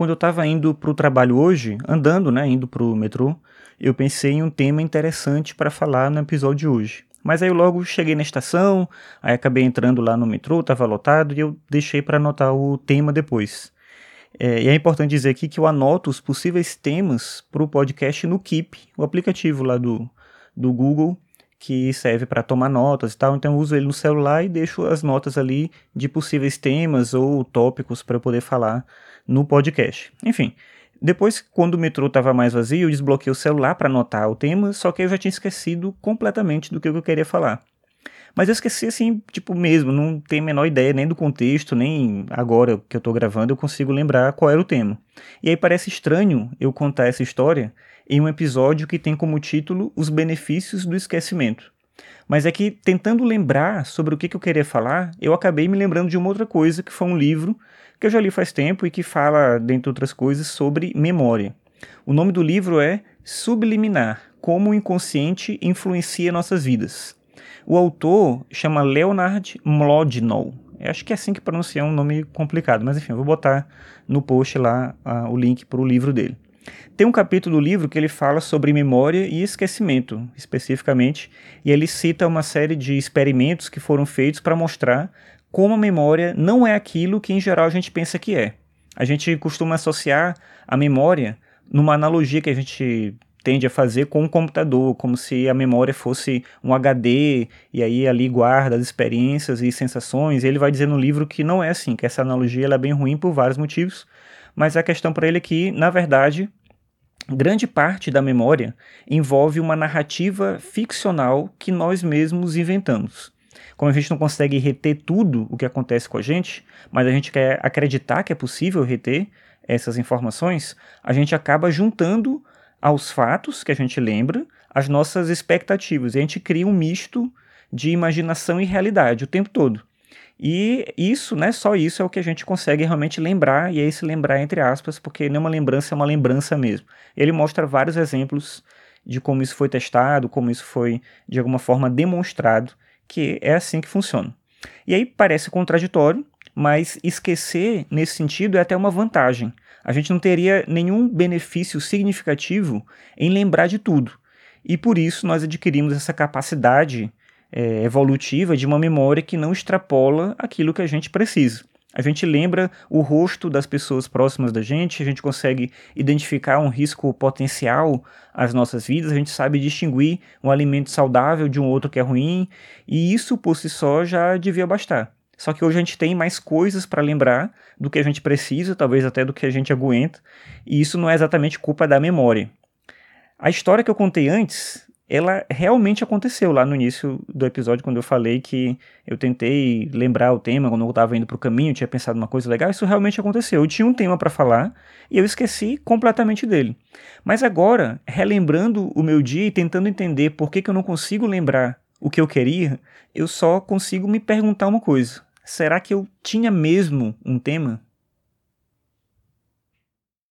quando eu estava indo para o trabalho hoje, andando, né, indo para o metrô, eu pensei em um tema interessante para falar no episódio de hoje. Mas aí eu logo cheguei na estação, aí acabei entrando lá no metrô, estava lotado e eu deixei para anotar o tema depois. É, e é importante dizer aqui que eu anoto os possíveis temas para o podcast no Keep, o aplicativo lá do, do Google, que serve para tomar notas e tal. Então eu uso ele no celular e deixo as notas ali de possíveis temas ou tópicos para eu poder falar no podcast. Enfim, depois, quando o metrô estava mais vazio, eu desbloqueei o celular para anotar o tema, só que eu já tinha esquecido completamente do que eu queria falar. Mas eu esqueci assim, tipo mesmo, não tenho a menor ideia nem do contexto, nem agora que eu estou gravando eu consigo lembrar qual era o tema. E aí parece estranho eu contar essa história em um episódio que tem como título Os Benefícios do Esquecimento. Mas é que, tentando lembrar sobre o que, que eu queria falar, eu acabei me lembrando de uma outra coisa, que foi um livro que eu já li faz tempo e que fala, dentre outras coisas, sobre memória. O nome do livro é Subliminar: Como o Inconsciente Influencia Nossas Vidas. O autor chama Leonard Mlodinow. Eu acho que é assim que pronuncia, é um nome complicado, mas enfim, eu vou botar no post lá uh, o link para o livro dele. Tem um capítulo do livro que ele fala sobre memória e esquecimento, especificamente, e ele cita uma série de experimentos que foram feitos para mostrar como a memória não é aquilo que em geral a gente pensa que é. A gente costuma associar a memória numa analogia que a gente tende a fazer com o computador, como se a memória fosse um HD e aí ali guarda as experiências e sensações. E ele vai dizer no livro que não é assim, que essa analogia é bem ruim por vários motivos, mas a questão para ele é que, na verdade, grande parte da memória envolve uma narrativa ficcional que nós mesmos inventamos. Como a gente não consegue reter tudo o que acontece com a gente, mas a gente quer acreditar que é possível reter essas informações, a gente acaba juntando aos fatos que a gente lembra as nossas expectativas. E a gente cria um misto de imaginação e realidade o tempo todo. E isso, né, só isso é o que a gente consegue realmente lembrar, e é esse lembrar entre aspas, porque nenhuma lembrança é uma lembrança mesmo. Ele mostra vários exemplos de como isso foi testado, como isso foi de alguma forma demonstrado, que é assim que funciona. E aí parece contraditório, mas esquecer nesse sentido é até uma vantagem. A gente não teria nenhum benefício significativo em lembrar de tudo. E por isso nós adquirimos essa capacidade é, evolutiva de uma memória que não extrapola aquilo que a gente precisa. A gente lembra o rosto das pessoas próximas da gente, a gente consegue identificar um risco potencial às nossas vidas, a gente sabe distinguir um alimento saudável de um outro que é ruim, e isso por si só já devia bastar. Só que hoje a gente tem mais coisas para lembrar do que a gente precisa, talvez até do que a gente aguenta, e isso não é exatamente culpa da memória. A história que eu contei antes ela realmente aconteceu lá no início do episódio, quando eu falei que eu tentei lembrar o tema, quando eu estava indo para o caminho, tinha pensado uma coisa legal, isso realmente aconteceu. Eu tinha um tema para falar e eu esqueci completamente dele. Mas agora, relembrando o meu dia e tentando entender por que, que eu não consigo lembrar o que eu queria, eu só consigo me perguntar uma coisa: será que eu tinha mesmo um tema?